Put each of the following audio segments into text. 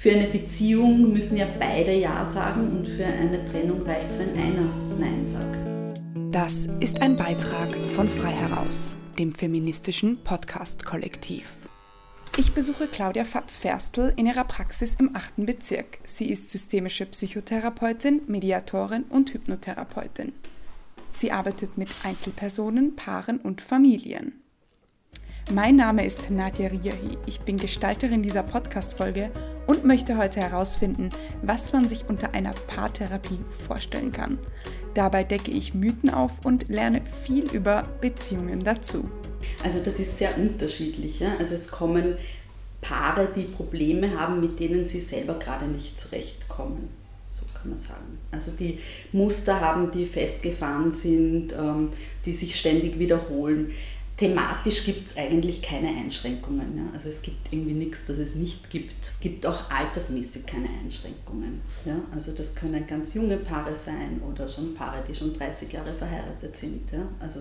Für eine Beziehung müssen ja beide Ja sagen und für eine Trennung reicht es, wenn einer Nein sagt. Das ist ein Beitrag von Frei Heraus, dem feministischen Podcast-Kollektiv. Ich besuche Claudia Fatz-Ferstl in ihrer Praxis im 8. Bezirk. Sie ist systemische Psychotherapeutin, Mediatorin und Hypnotherapeutin. Sie arbeitet mit Einzelpersonen, Paaren und Familien. Mein Name ist Nadja Riahi. Ich bin Gestalterin dieser Podcast-Folge und möchte heute herausfinden, was man sich unter einer Paartherapie vorstellen kann. Dabei decke ich Mythen auf und lerne viel über Beziehungen dazu. Also das ist sehr unterschiedlich. Ja? Also es kommen Paare, die Probleme haben, mit denen sie selber gerade nicht zurechtkommen. So kann man sagen. Also die Muster haben, die festgefahren sind, ähm, die sich ständig wiederholen thematisch gibt es eigentlich keine Einschränkungen. Ja? Also es gibt irgendwie nichts, das es nicht gibt. Es gibt auch altersmäßig keine Einschränkungen. Ja? Also das können ganz junge Paare sein oder schon Paare, die schon 30 Jahre verheiratet sind. Ja? Also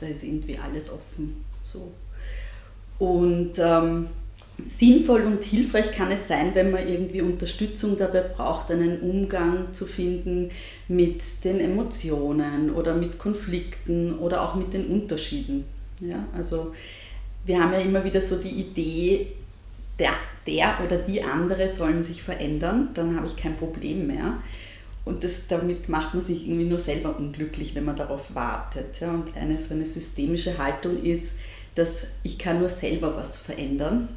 da ist irgendwie alles offen. So. Und ähm, sinnvoll und hilfreich kann es sein, wenn man irgendwie Unterstützung dabei braucht, einen Umgang zu finden mit den Emotionen oder mit Konflikten oder auch mit den Unterschieden ja, also wir haben ja immer wieder so die Idee, der, der oder die andere sollen sich verändern, dann habe ich kein Problem mehr. Und das, damit macht man sich irgendwie nur selber unglücklich, wenn man darauf wartet. Ja. Und eine so eine systemische Haltung ist, dass ich kann nur selber was verändern.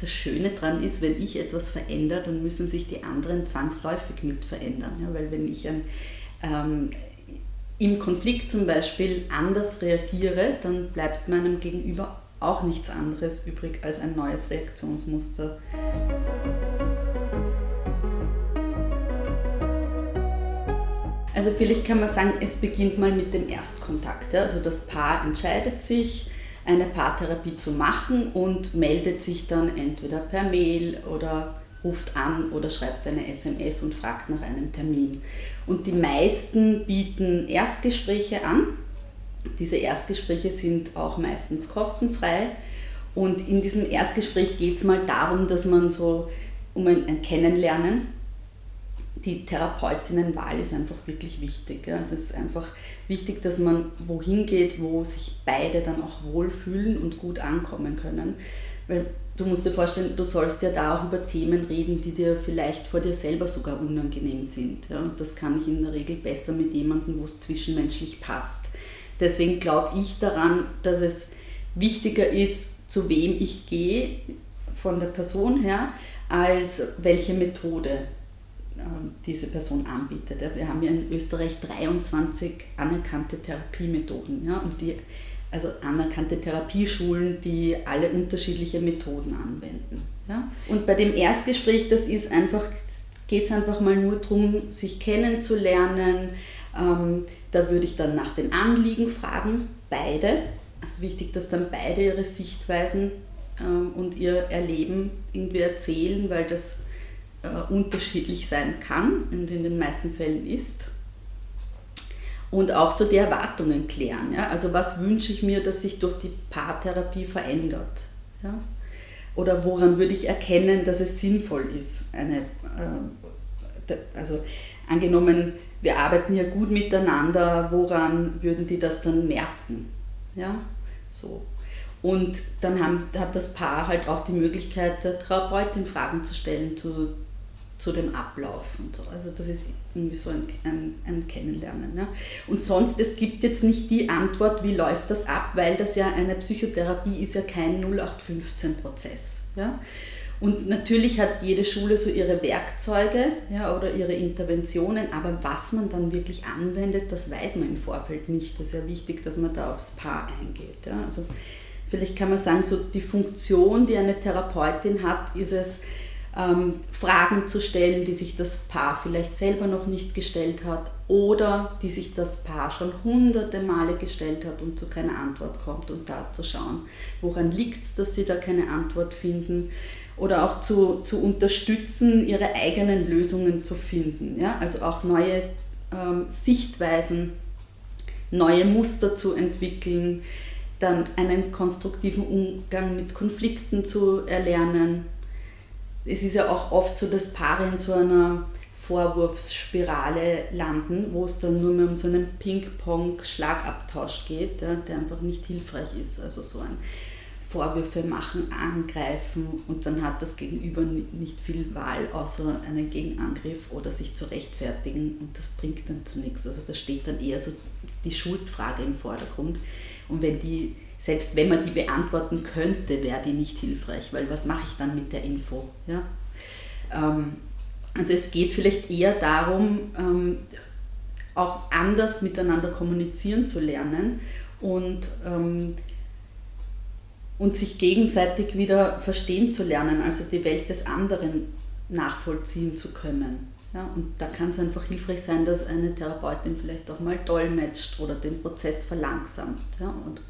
Das Schöne daran ist, wenn ich etwas verändere, dann müssen sich die anderen zwangsläufig mit verändern. Ja. Weil wenn ich ein, ähm, im Konflikt zum Beispiel anders reagiere, dann bleibt meinem Gegenüber auch nichts anderes übrig als ein neues Reaktionsmuster. Also vielleicht kann man sagen, es beginnt mal mit dem Erstkontakt. Also das Paar entscheidet sich, eine Paartherapie zu machen und meldet sich dann entweder per Mail oder ruft an oder schreibt eine SMS und fragt nach einem Termin. Und die meisten bieten Erstgespräche an. Diese Erstgespräche sind auch meistens kostenfrei. Und in diesem Erstgespräch geht es mal darum, dass man so um ein, Kennenlernen, die Therapeutinnenwahl ist einfach wirklich wichtig. Es ist einfach wichtig, dass man wohin geht, wo sich beide dann auch wohlfühlen und gut ankommen können. Weil du musst dir vorstellen, du sollst ja da auch über Themen reden, die dir vielleicht vor dir selber sogar unangenehm sind. Ja? Und das kann ich in der Regel besser mit jemandem, wo es zwischenmenschlich passt. Deswegen glaube ich daran, dass es wichtiger ist, zu wem ich gehe, von der Person her, als welche Methode ähm, diese Person anbietet. Wir haben ja in Österreich 23 anerkannte Therapiemethoden. Ja, und die also anerkannte Therapieschulen, die alle unterschiedliche Methoden anwenden. Ja? Und bei dem Erstgespräch, das ist einfach, geht es einfach mal nur darum, sich kennenzulernen. Ähm, da würde ich dann nach den Anliegen fragen, beide. Es ist wichtig, dass dann beide ihre Sichtweisen ähm, und ihr Erleben irgendwie erzählen, weil das äh, unterschiedlich sein kann und in den meisten Fällen ist und auch so die Erwartungen klären. Ja? Also was wünsche ich mir, dass sich durch die Paartherapie verändert? Ja? Oder woran würde ich erkennen, dass es sinnvoll ist? Eine, äh, also angenommen, wir arbeiten hier gut miteinander, woran würden die das dann merken? Ja? So. Und dann haben, hat das Paar halt auch die Möglichkeit, der Therapeutin Fragen zu stellen zu zu dem Ablauf und so. Also das ist irgendwie so ein, ein, ein Kennenlernen. Ja. Und sonst, es gibt jetzt nicht die Antwort, wie läuft das ab, weil das ja eine Psychotherapie ist ja kein 0815-Prozess. Ja. Und natürlich hat jede Schule so ihre Werkzeuge ja, oder ihre Interventionen, aber was man dann wirklich anwendet, das weiß man im Vorfeld nicht. Das ist ja wichtig, dass man da aufs Paar eingeht. Ja. Also vielleicht kann man sagen, so die Funktion, die eine Therapeutin hat, ist es, ähm, Fragen zu stellen, die sich das Paar vielleicht selber noch nicht gestellt hat oder die sich das Paar schon hunderte Male gestellt hat und zu keiner Antwort kommt und da zu schauen, woran liegt es, dass sie da keine Antwort finden oder auch zu, zu unterstützen, ihre eigenen Lösungen zu finden. Ja? Also auch neue ähm, Sichtweisen, neue Muster zu entwickeln, dann einen konstruktiven Umgang mit Konflikten zu erlernen es ist ja auch oft so, dass Paare in so einer Vorwurfsspirale landen, wo es dann nur mehr um so einen Ping-Pong-Schlagabtausch geht, ja, der einfach nicht hilfreich ist. Also so ein Vorwürfe machen, angreifen und dann hat das Gegenüber nicht viel Wahl, außer einen Gegenangriff oder sich zu rechtfertigen und das bringt dann zu nichts. Also da steht dann eher so die Schuldfrage im Vordergrund und wenn die, selbst wenn man die beantworten könnte, wäre die nicht hilfreich, weil was mache ich dann mit der Info? Ja? Ähm, also es geht vielleicht eher darum, ähm, auch anders miteinander kommunizieren zu lernen und, ähm, und sich gegenseitig wieder verstehen zu lernen, also die Welt des anderen nachvollziehen zu können. Ja, und da kann es einfach hilfreich sein, dass eine Therapeutin vielleicht auch mal dolmetscht oder den Prozess verlangsamt. Ja, und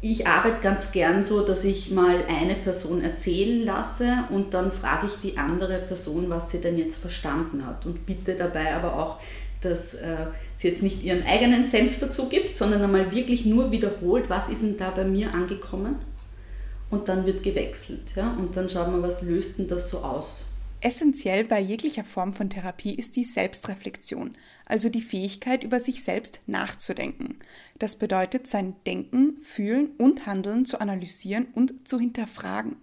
ich arbeite ganz gern so, dass ich mal eine Person erzählen lasse und dann frage ich die andere Person, was sie denn jetzt verstanden hat und bitte dabei aber auch, dass äh, sie jetzt nicht ihren eigenen Senf dazu gibt, sondern einmal wirklich nur wiederholt, was ist denn da bei mir angekommen und dann wird gewechselt. Ja? Und dann schaut man, was löst denn das so aus. Essentiell bei jeglicher Form von Therapie ist die Selbstreflexion, also die Fähigkeit, über sich selbst nachzudenken. Das bedeutet, sein Denken, Fühlen und Handeln zu analysieren und zu hinterfragen.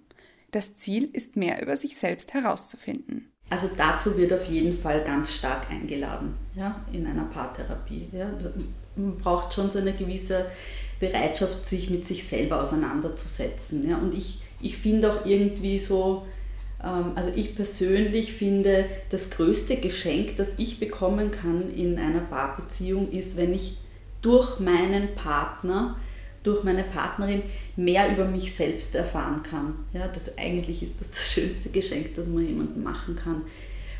Das Ziel ist mehr über sich selbst herauszufinden. Also dazu wird auf jeden Fall ganz stark eingeladen ja, in einer Paartherapie. Ja. Also man braucht schon so eine gewisse Bereitschaft, sich mit sich selber auseinanderzusetzen. Ja. Und ich, ich finde auch irgendwie so, also ich persönlich finde, das größte Geschenk, das ich bekommen kann in einer Paarbeziehung, ist, wenn ich durch meinen Partner, durch meine Partnerin mehr über mich selbst erfahren kann. Ja, das eigentlich ist das das schönste Geschenk, das man jemandem machen kann.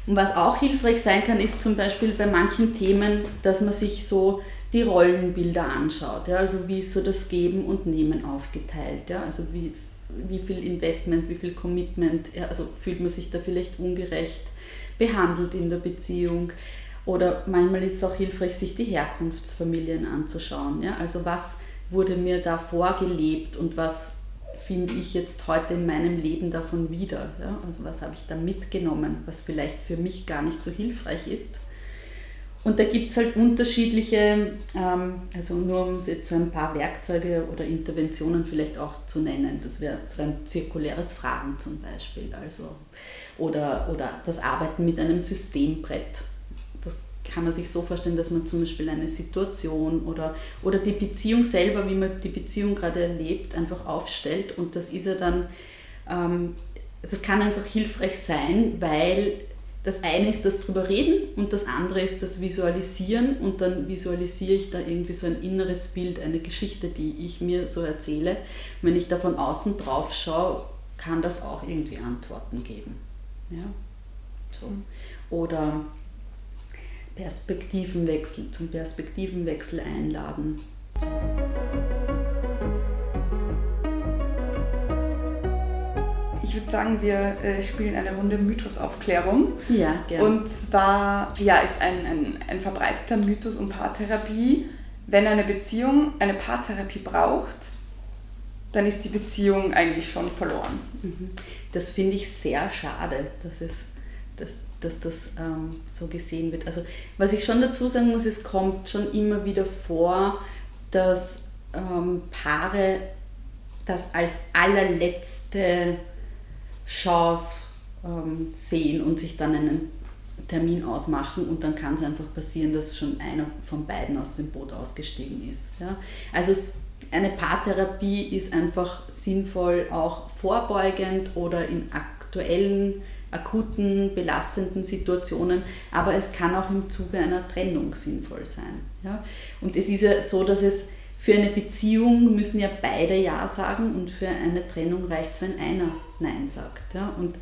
Und was auch hilfreich sein kann, ist zum Beispiel bei manchen Themen, dass man sich so die Rollenbilder anschaut. Ja, also wie ist so das Geben und Nehmen aufgeteilt. Ja, also wie wie viel Investment, wie viel Commitment, also fühlt man sich da vielleicht ungerecht behandelt in der Beziehung. Oder manchmal ist es auch hilfreich, sich die Herkunftsfamilien anzuschauen. Ja? Also was wurde mir da vorgelebt und was finde ich jetzt heute in meinem Leben davon wieder? Ja? Also was habe ich da mitgenommen, was vielleicht für mich gar nicht so hilfreich ist. Und da gibt es halt unterschiedliche, ähm, also nur um jetzt so ein paar Werkzeuge oder Interventionen vielleicht auch zu nennen. Das wäre so ein zirkuläres Fragen zum Beispiel. Also, oder, oder das Arbeiten mit einem Systembrett. Das kann man sich so vorstellen, dass man zum Beispiel eine Situation oder, oder die Beziehung selber, wie man die Beziehung gerade erlebt, einfach aufstellt. Und das ist ja dann, ähm, das kann einfach hilfreich sein, weil das eine ist das drüber reden und das andere ist das Visualisieren und dann visualisiere ich da irgendwie so ein inneres Bild, eine Geschichte, die ich mir so erzähle. Wenn ich da von außen drauf schaue, kann das auch irgendwie Antworten geben. Ja? So. Oder Perspektivenwechsel, zum Perspektivenwechsel einladen. So. Würde sagen, wir äh, spielen eine Runde Mythosaufklärung. Ja, gerne. Und zwar ja, ist ein, ein, ein verbreiteter Mythos um Paartherapie, wenn eine Beziehung eine Paartherapie braucht, dann ist die Beziehung eigentlich schon verloren. Mhm. Das finde ich sehr schade, dass, es, dass, dass das ähm, so gesehen wird. Also was ich schon dazu sagen muss, es kommt schon immer wieder vor, dass ähm, Paare das als allerletzte Chance ähm, sehen und sich dann einen Termin ausmachen und dann kann es einfach passieren, dass schon einer von beiden aus dem Boot ausgestiegen ist. Ja? Also eine Paartherapie ist einfach sinnvoll auch vorbeugend oder in aktuellen, akuten, belastenden Situationen, aber es kann auch im Zuge einer Trennung sinnvoll sein. Ja? Und es ist ja so, dass es für eine Beziehung müssen ja beide Ja sagen und für eine Trennung reicht es, wenn einer Nein sagt. Ja? Und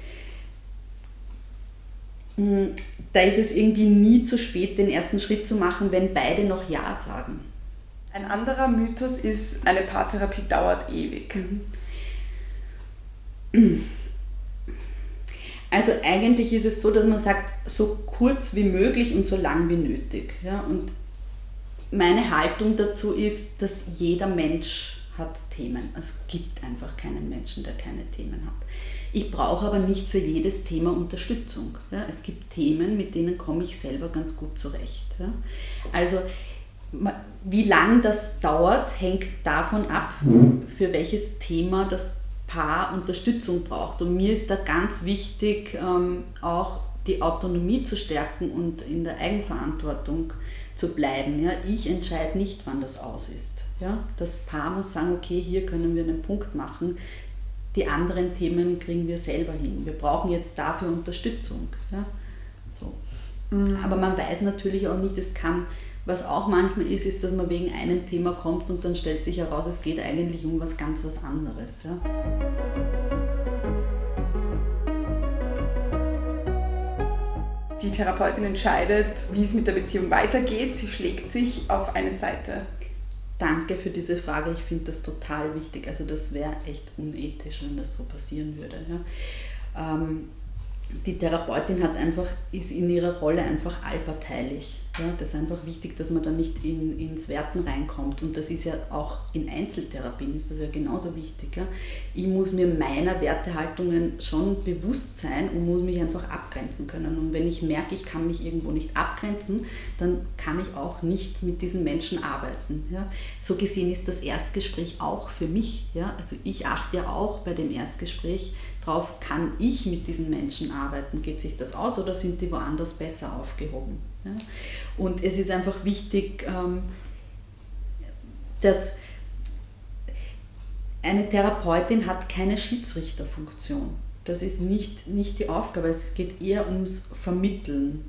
mm, da ist es irgendwie nie zu spät, den ersten Schritt zu machen, wenn beide noch Ja sagen. Ein anderer Mythos ist, eine Paartherapie dauert ewig. Mhm. Also eigentlich ist es so, dass man sagt, so kurz wie möglich und so lang wie nötig. Ja? Und meine Haltung dazu ist, dass jeder Mensch hat Themen. Es gibt einfach keinen Menschen, der keine Themen hat. Ich brauche aber nicht für jedes Thema Unterstützung. Ja. Es gibt Themen, mit denen komme ich selber ganz gut zurecht. Ja. Also wie lang das dauert, hängt davon ab, für welches Thema das Paar Unterstützung braucht. Und mir ist da ganz wichtig, ähm, auch die Autonomie zu stärken und in der Eigenverantwortung zu bleiben. Ja. Ich entscheide nicht, wann das aus ist. Ja. Das Paar muss sagen, okay, hier können wir einen Punkt machen. Die anderen Themen kriegen wir selber hin. Wir brauchen jetzt dafür Unterstützung. Ja. So. Mhm. Aber man weiß natürlich auch nicht, es kann, was auch manchmal ist, ist, dass man wegen einem Thema kommt und dann stellt sich heraus, es geht eigentlich um was ganz was anderes. Ja. Die Therapeutin entscheidet, wie es mit der Beziehung weitergeht. Sie schlägt sich auf eine Seite. Danke für diese Frage. Ich finde das total wichtig. Also das wäre echt unethisch, wenn das so passieren würde. Ja. Ähm, die Therapeutin hat einfach, ist in ihrer Rolle einfach allparteilich. Ja, das ist einfach wichtig, dass man da nicht in, ins Werten reinkommt. Und das ist ja auch in Einzeltherapien ist das ja genauso wichtig. Ja. Ich muss mir meiner Wertehaltungen schon bewusst sein und muss mich einfach abgrenzen können. Und wenn ich merke, ich kann mich irgendwo nicht abgrenzen, dann kann ich auch nicht mit diesen Menschen arbeiten. Ja. So gesehen ist das Erstgespräch auch für mich. Ja. Also ich achte ja auch bei dem Erstgespräch drauf, kann ich mit diesen Menschen arbeiten? Geht sich das aus oder sind die woanders besser aufgehoben? Ja? Und es ist einfach wichtig, ähm, dass eine Therapeutin hat keine Schiedsrichterfunktion. Das ist nicht, nicht die Aufgabe. Es geht eher ums Vermitteln.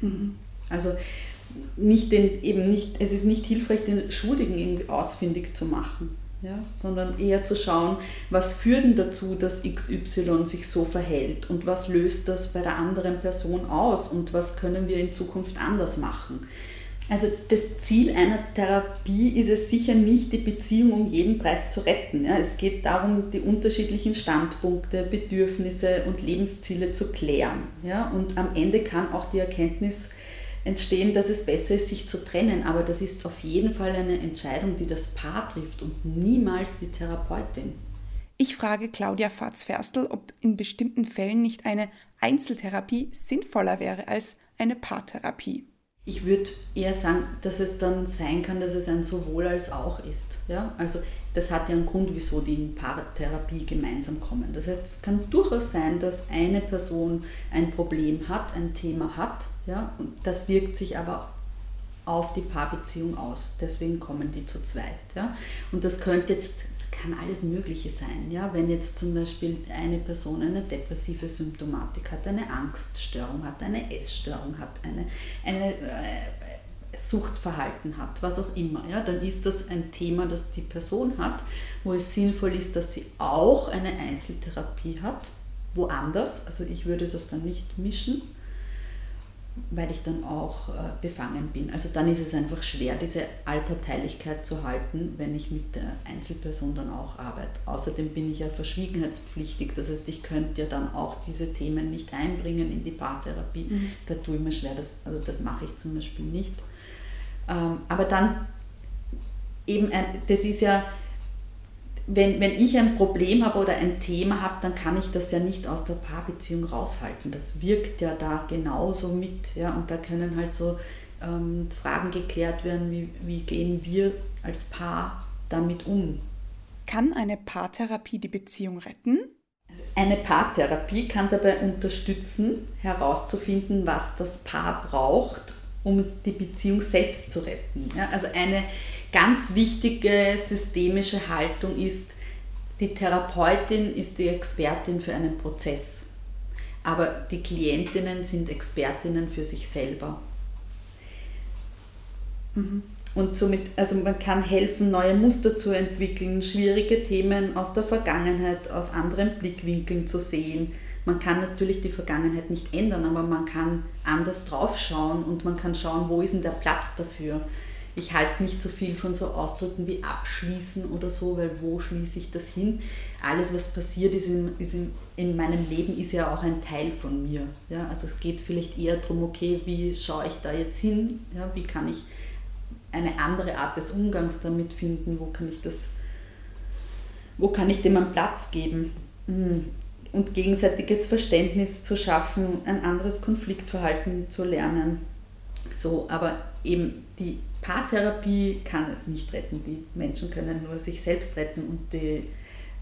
Mhm. Also nicht den, eben nicht, es ist nicht hilfreich, den Schuldigen irgendwie ausfindig zu machen ja, sondern eher zu schauen, was führt denn dazu, dass XY sich so verhält und was löst das bei der anderen Person aus und was können wir in Zukunft anders machen. Also das Ziel einer Therapie ist es sicher nicht, die Beziehung um jeden Preis zu retten. Ja. Es geht darum, die unterschiedlichen Standpunkte, Bedürfnisse und Lebensziele zu klären. Ja. Und am Ende kann auch die Erkenntnis entstehen, dass es besser ist, sich zu trennen. Aber das ist auf jeden Fall eine Entscheidung, die das Paar trifft und niemals die Therapeutin. Ich frage Claudia Fatz-Ferstel, ob in bestimmten Fällen nicht eine Einzeltherapie sinnvoller wäre als eine Paartherapie. Ich würde eher sagen, dass es dann sein kann, dass es ein sowohl als auch ist. Ja? Also das hat ja einen Grund, wieso die in Paartherapie gemeinsam kommen. Das heißt, es kann durchaus sein, dass eine Person ein Problem hat, ein Thema hat, ja, und das wirkt sich aber auf die Paarbeziehung aus. Deswegen kommen die zu zweit. Ja. Und das könnte jetzt kann alles Mögliche sein. Ja? Wenn jetzt zum Beispiel eine Person eine depressive Symptomatik hat, eine Angststörung hat, eine Essstörung hat, eine, eine äh, Suchtverhalten hat, was auch immer, ja, dann ist das ein Thema, das die Person hat, wo es sinnvoll ist, dass sie auch eine Einzeltherapie hat, woanders. Also ich würde das dann nicht mischen, weil ich dann auch äh, befangen bin. Also dann ist es einfach schwer, diese Allparteilichkeit zu halten, wenn ich mit der Einzelperson dann auch arbeite. Außerdem bin ich ja verschwiegenheitspflichtig, das heißt, ich könnte ja dann auch diese Themen nicht einbringen in die Paartherapie. Mhm. Da tue ich mir schwer, das, also das mache ich zum Beispiel nicht. Ähm, aber dann eben, ein, das ist ja, wenn, wenn ich ein Problem habe oder ein Thema habe, dann kann ich das ja nicht aus der Paarbeziehung raushalten. Das wirkt ja da genauso mit. Ja? Und da können halt so ähm, Fragen geklärt werden, wie, wie gehen wir als Paar damit um. Kann eine Paartherapie die Beziehung retten? Eine Paartherapie kann dabei unterstützen, herauszufinden, was das Paar braucht, um die Beziehung selbst zu retten. Ja, also eine ganz wichtige systemische Haltung ist, die Therapeutin ist die Expertin für einen Prozess, aber die Klientinnen sind Expertinnen für sich selber. Mhm. Und somit, also man kann helfen, neue Muster zu entwickeln, schwierige Themen aus der Vergangenheit, aus anderen Blickwinkeln zu sehen, man kann natürlich die Vergangenheit nicht ändern, aber man kann anders draufschauen und man kann schauen, wo ist denn der Platz dafür. Ich halte nicht so viel von so Ausdrücken wie abschließen oder so, weil wo schließe ich das hin? Alles, was passiert ist, in, ist in, in meinem Leben, ist ja auch ein Teil von mir. Ja? Also es geht vielleicht eher darum, okay, wie schaue ich da jetzt hin? Ja? Wie kann ich eine andere Art des Umgangs damit finden, wo kann ich das, wo kann ich dem einen Platz geben hm. und gegenseitiges Verständnis zu schaffen, ein anderes Konfliktverhalten zu lernen. So, aber eben die Paartherapie kann es nicht retten. Die Menschen können nur sich selbst retten und die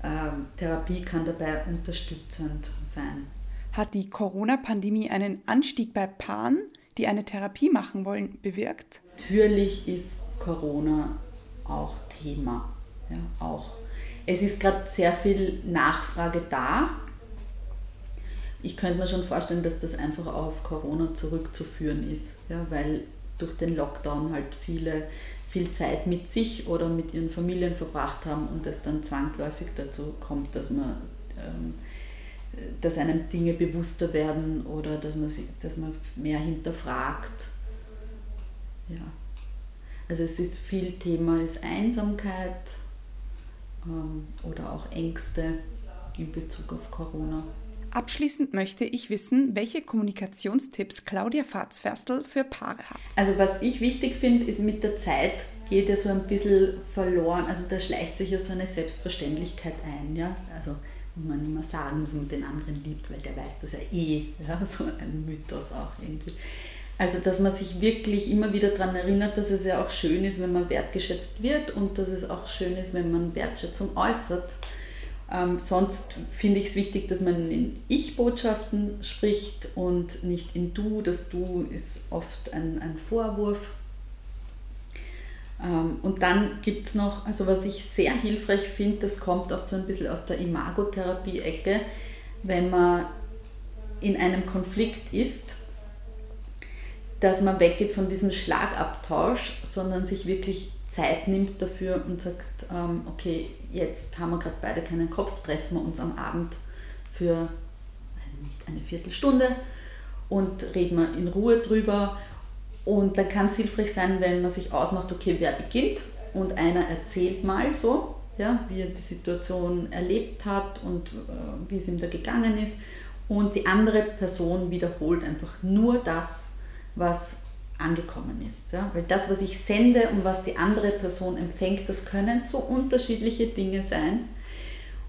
äh, Therapie kann dabei unterstützend sein. Hat die Corona-Pandemie einen Anstieg bei Paaren, die eine Therapie machen wollen, bewirkt? Natürlich ist Corona auch Thema. Ja, auch. Es ist gerade sehr viel Nachfrage da. Ich könnte mir schon vorstellen, dass das einfach auf Corona zurückzuführen ist, ja, weil durch den Lockdown halt viele viel Zeit mit sich oder mit ihren Familien verbracht haben und es dann zwangsläufig dazu kommt, dass man ähm, dass einem Dinge bewusster werden oder dass man, sich, dass man mehr hinterfragt. Ja. Also es ist viel Thema ist Einsamkeit ähm, oder auch Ängste in Bezug auf Corona. Abschließend möchte ich wissen, welche Kommunikationstipps Claudia Farzferstl für Paare hat. Also was ich wichtig finde, ist mit der Zeit geht ja so ein bisschen verloren. Also da schleicht sich ja so eine Selbstverständlichkeit ein. Ja? Also muss man immer sagen, dass man den anderen liebt, weil der weiß das ja eh. Ja? So ein Mythos auch irgendwie. Also dass man sich wirklich immer wieder daran erinnert, dass es ja auch schön ist, wenn man wertgeschätzt wird und dass es auch schön ist, wenn man Wertschätzung äußert. Ähm, sonst finde ich es wichtig, dass man in Ich-Botschaften spricht und nicht in Du. Das Du ist oft ein, ein Vorwurf. Ähm, und dann gibt es noch, also was ich sehr hilfreich finde, das kommt auch so ein bisschen aus der Imagotherapie-Ecke, wenn man in einem Konflikt ist, dass man weggeht von diesem Schlagabtausch, sondern sich wirklich Zeit nimmt dafür und sagt, ähm, okay, jetzt haben wir gerade beide keinen Kopf, treffen wir uns am Abend für weiß nicht, eine Viertelstunde und reden wir in Ruhe drüber. Und dann kann es hilfreich sein, wenn man sich ausmacht, okay, wer beginnt und einer erzählt mal so, ja, wie er die Situation erlebt hat und äh, wie es ihm da gegangen ist. Und die andere Person wiederholt einfach nur das, was angekommen ist. Ja? Weil das, was ich sende und was die andere Person empfängt, das können so unterschiedliche Dinge sein.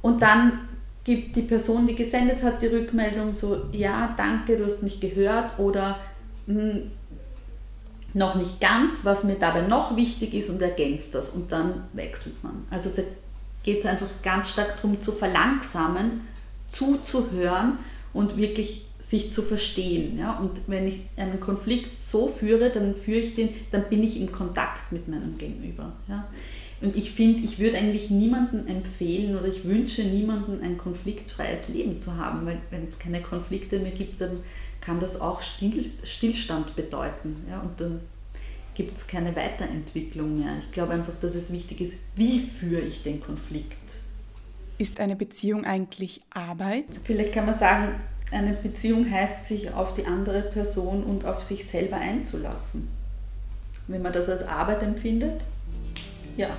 Und dann gibt die Person, die gesendet hat, die Rückmeldung so, ja, danke, du hast mich gehört oder hm, noch nicht ganz, was mir dabei noch wichtig ist und ergänzt das und dann wechselt man. Also da geht es einfach ganz stark darum zu verlangsamen, zuzuhören und wirklich sich zu verstehen. Ja? Und wenn ich einen Konflikt so führe, dann führe ich den, dann bin ich im Kontakt mit meinem Gegenüber. Ja? Und ich finde, ich würde eigentlich niemandem empfehlen oder ich wünsche niemandem ein konfliktfreies Leben zu haben, weil wenn es keine Konflikte mehr gibt, dann kann das auch Still, Stillstand bedeuten. Ja? Und dann gibt es keine Weiterentwicklung mehr. Ich glaube einfach, dass es wichtig ist, wie führe ich den Konflikt. Ist eine Beziehung eigentlich Arbeit? Vielleicht kann man sagen, eine Beziehung heißt, sich auf die andere Person und auf sich selber einzulassen. Wenn man das als Arbeit empfindet, ja.